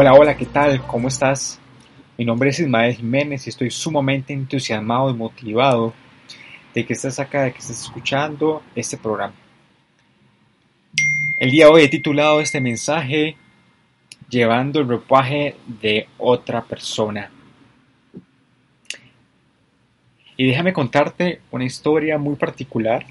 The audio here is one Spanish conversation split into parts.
Hola, hola, ¿qué tal? ¿Cómo estás? Mi nombre es Ismael Jiménez y estoy sumamente entusiasmado y motivado de que estés acá, de que estés escuchando este programa. El día de hoy he titulado este mensaje Llevando el ropaje de otra persona. Y déjame contarte una historia muy particular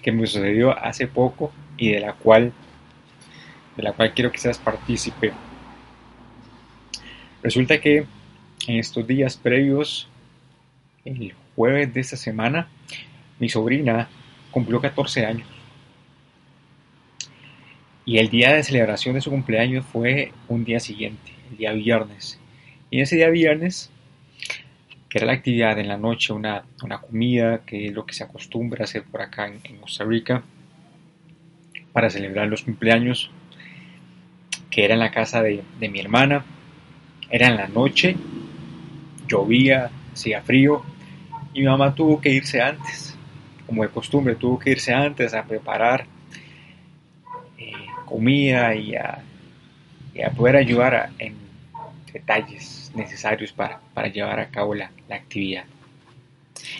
que me sucedió hace poco y de la cual, de la cual quiero que seas partícipe. Resulta que en estos días previos, el jueves de esta semana, mi sobrina cumplió 14 años. Y el día de celebración de su cumpleaños fue un día siguiente, el día viernes. Y ese día viernes, que era la actividad en la noche, una, comida, que es lo que se acostumbra a hacer por acá en, Costa Rica, para celebrar los cumpleaños, que era en la casa de, de mi hermana, era en la noche, llovía, hacía frío y mi mamá tuvo que irse antes, como de costumbre, tuvo que irse antes a preparar eh, comida y a, poder ayudar en detalles necesarios para, llevar a cabo la, la actividad.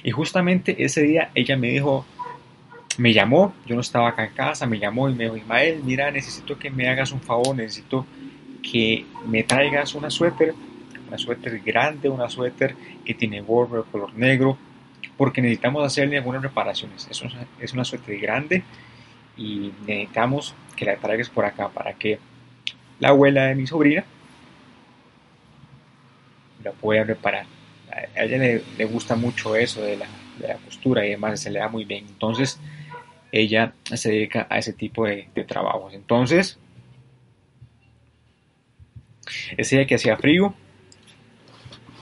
Y justamente ese día ella me dijo, me llamó, yo no estaba acá en casa, me llamó y me dijo, Ismael, mira, necesito que me hagas un favor, necesito que me traigas una suéter una suéter grande, una suéter que tiene gorro color negro, porque necesitamos hacerle algunas reparaciones. Es una, es una suéter grande y necesitamos que la traigas por acá para que la abuela de mi sobrina la pueda reparar. A ella le, gusta mucho eso de la, de la, costura y demás, se le da muy bien. Entonces, ella se dedica a ese tipo de, de trabajos. Entonces, ese día que hacía frío,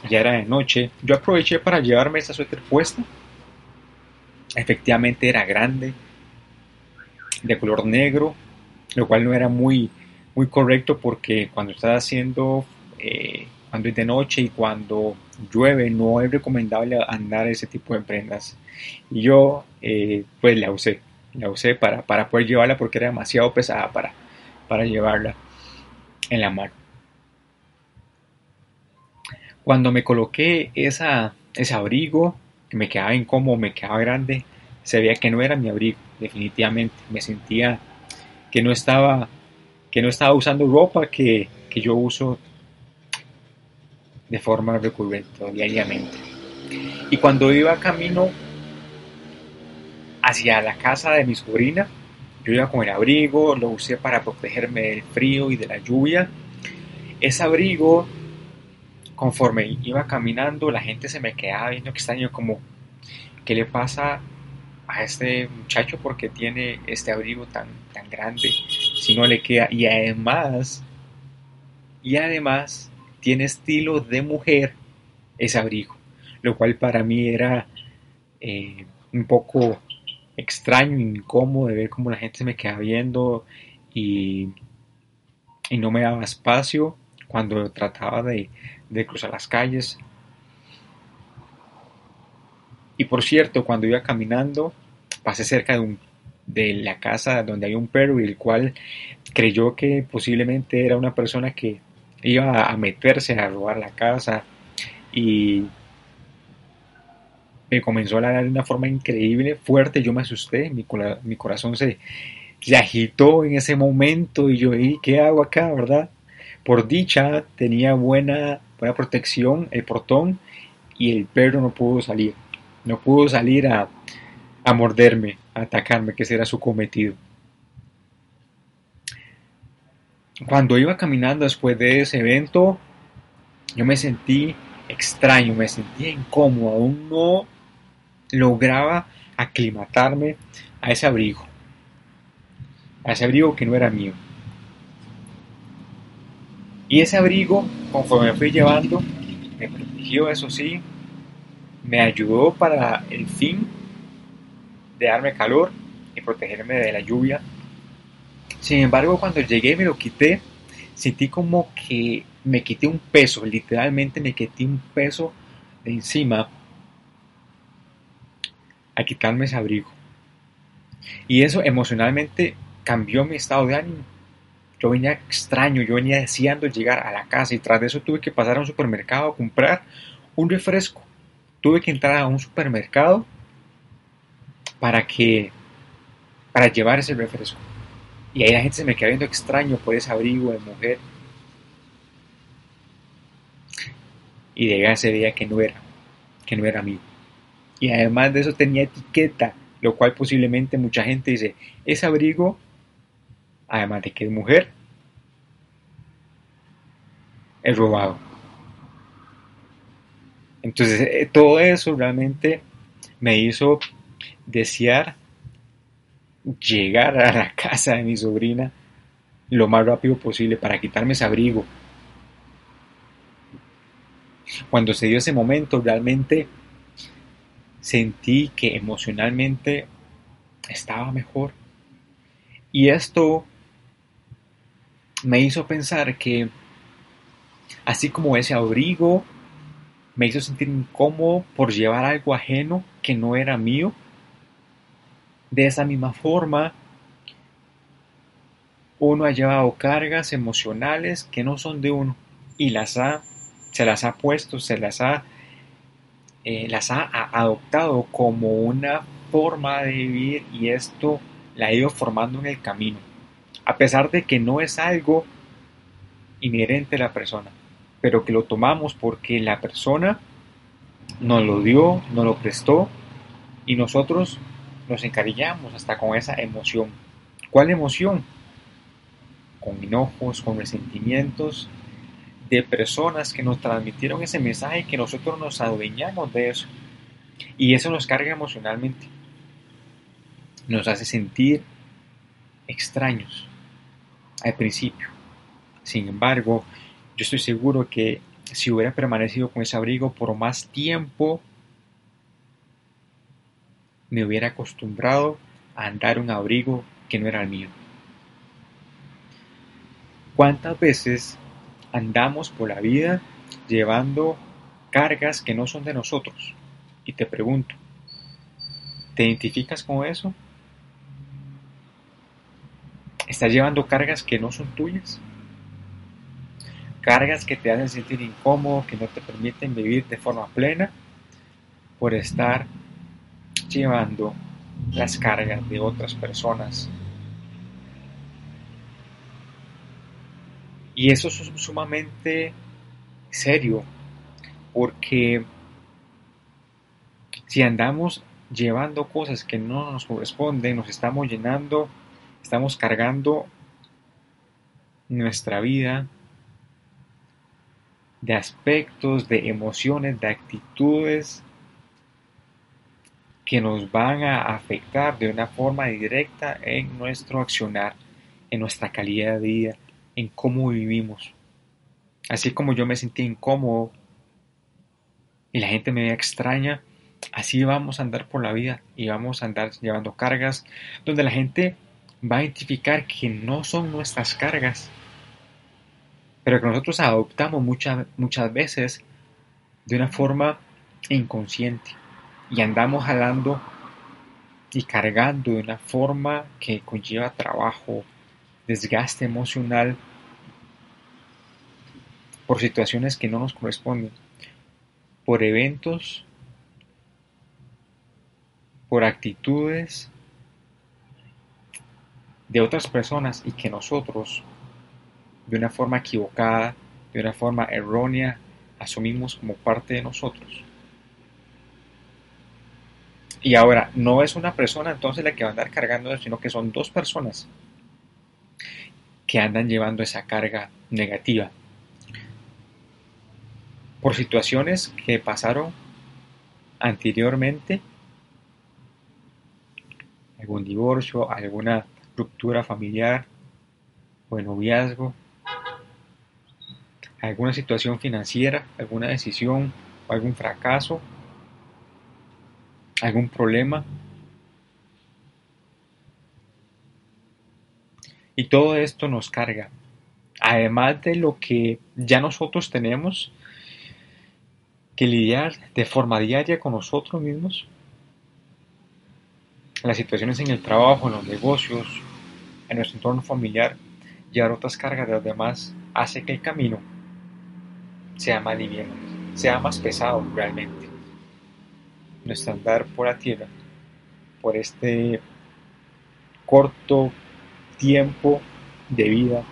ya era de noche, yo aproveché para llevarme esa suéter puesta. Efectivamente era grande, de color negro, lo cual no era muy, muy correcto porque cuando está haciendo, eh, cuando es de noche y cuando llueve, no es recomendable andar ese tipo de prendas. Y yo, eh, pues la usé, la usé para, para poder llevarla porque era demasiado pesada para, para llevarla en la mano. Cuando me coloqué esa, ese abrigo, que me quedaba incómodo, me quedaba grande, se veía que no era mi abrigo, definitivamente. Me sentía que no estaba, que no estaba usando ropa que, que yo uso de forma recurrente, diariamente. Y cuando iba camino hacia la casa de mi sobrina, yo iba con el abrigo, lo usé para protegerme del frío y de la lluvia. Ese abrigo conforme iba caminando, la gente se me quedaba viendo extraño, como, ¿qué le pasa a este muchacho porque tiene este abrigo tan, tan grande? Si no le queda. Y además, y además, tiene estilo de mujer ese abrigo, lo cual para mí era eh, un poco extraño, incómodo de ver cómo la gente se me queda viendo y, y no me daba espacio cuando trataba de, de cruzar las calles. Y por cierto, cuando iba caminando, pasé cerca de, un, de la casa donde hay un perro y el cual creyó que posiblemente era una persona que iba a meterse a robar la casa y me comenzó a ladrar de una forma increíble, fuerte, yo me asusté, mi, mi corazón se, se agitó en ese momento y yo, ¿y qué hago acá, verdad? Por dicha tenía buena buena protección el portón y el perro no pudo salir. No pudo salir a, a morderme, a atacarme, que ese era su cometido. Cuando iba caminando después de ese evento, yo me sentí extraño, me sentía incómodo, aún no lograba aclimatarme a ese abrigo, a ese abrigo que no era mío. Y ese abrigo, conforme me fui llevando, me protegió, eso sí, me ayudó para el fin de darme calor y protegerme de la lluvia. Sin embargo, cuando llegué y me lo quité, sentí como que me quité un peso, literalmente me quité un peso de encima a quitarme ese abrigo. Y eso emocionalmente cambió mi estado de ánimo. Yo venía extraño, yo venía deseando llegar a la casa y tras de eso tuve que pasar a un supermercado a comprar un refresco. Tuve que entrar a un supermercado para que para llevar ese refresco. Y ahí la gente se me queda viendo extraño por ese abrigo de mujer. Y de ese día que no era, que no era mío. Y además de eso tenía etiqueta, lo cual posiblemente mucha gente dice, ese abrigo, además de que es mujer, es robado. Entonces eh, todo eso realmente me hizo desear llegar a la casa de mi sobrina lo más rápido posible para quitarme ese abrigo. Cuando se dio ese momento, realmente sentí que emocionalmente estaba mejor. Y esto me hizo pensar que, así como ese abrigo me hizo sentir incómodo por llevar algo ajeno que no era mío, de esa misma forma, uno ha llevado cargas emocionales que no son de uno y las ha, se las ha puesto, se las ha, eh, las ha adoptado como una forma de vivir y esto la ha ido formando en el camino, a pesar de que no es algo inherente a la persona, pero que lo tomamos porque la persona nos lo dio, nos lo prestó y nosotros nos encariñamos hasta con esa emoción. ¿Cuál emoción? Con enojos, con resentimientos de personas que nos transmitieron ese mensaje y que nosotros nos adueñamos de eso. Y eso nos carga emocionalmente. Nos hace sentir extraños al principio. Sin embargo, yo estoy seguro que si hubiera permanecido con ese abrigo por más tiempo, me hubiera acostumbrado a andar un abrigo que no era el mío. ¿Cuántas veces andamos por la vida llevando cargas que no son de nosotros? Y te pregunto, ¿te identificas con eso? ¿Estás llevando cargas que no son tuyas? Cargas que te hacen sentir incómodo, que no te permiten vivir de forma plena por estar llevando las cargas de otras personas. Y eso es sumamente serio, porque si andamos llevando cosas que no nos corresponden, nos estamos llenando, estamos cargando nuestra vida de aspectos, de emociones, de actitudes que nos van a afectar de una forma directa en nuestro accionar, en nuestra calidad de vida, en cómo vivimos. Así como yo me sentí incómodo y la gente me veía extraña, así vamos a andar por la vida y vamos a andar llevando cargas donde la gente va a identificar que no son nuestras cargas, pero que nosotros adoptamos muchas, muchas veces de una forma inconsciente y andamos jalando y cargando de una forma que conlleva trabajo, desgaste emocional por situaciones que no nos corresponden, por eventos, por actitudes de otras personas y que nosotros, de una forma equivocada, de una forma errónea, asumimos como parte de nosotros. Y ahora, no es una persona entonces la que va a andar cargando sino que son dos personas que andan llevando esa carga negativa. por situaciones que pasaron anteriormente, algún divorcio, alguna ruptura familiar o noviazgo, alguna situación financiera, alguna decisión o algún fracaso, algún problema. Y todo esto nos carga. Además de lo que ya nosotros tenemos que lidiar de forma diaria con nosotros mismos, las situaciones en el trabajo, en los negocios, en nuestro entorno familiar, llevar otras cargas de los demás hace que el camino sea más liviano, sea más pesado realmente. Nuestro andar por la tierra, por este corto tiempo de vida,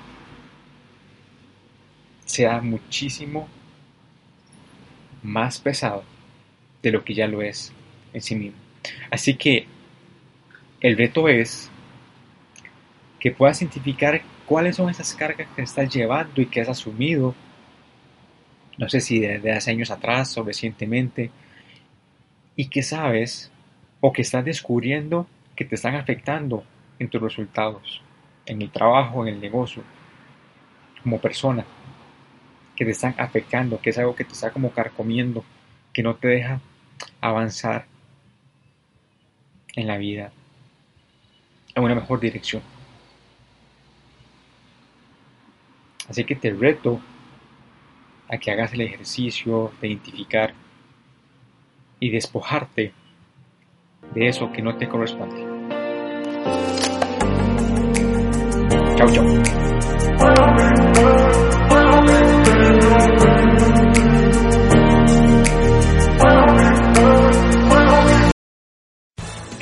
sea muchísimo más pesado de lo que ya lo es en sí mismo. Así que el reto es que puedas identificar cuáles son esas cargas que estás llevando y que has asumido, no sé si desde hace años atrás o recientemente, y que sabes o que estás descubriendo que te están afectando en tus resultados, en el trabajo, en el negocio, como persona, que te están afectando, que es algo que te está como carcomiendo, que no te deja avanzar en la vida en una mejor dirección. Así que te reto a que hagas el ejercicio de identificar y despojarte de eso que no te corresponde. Chao, chao.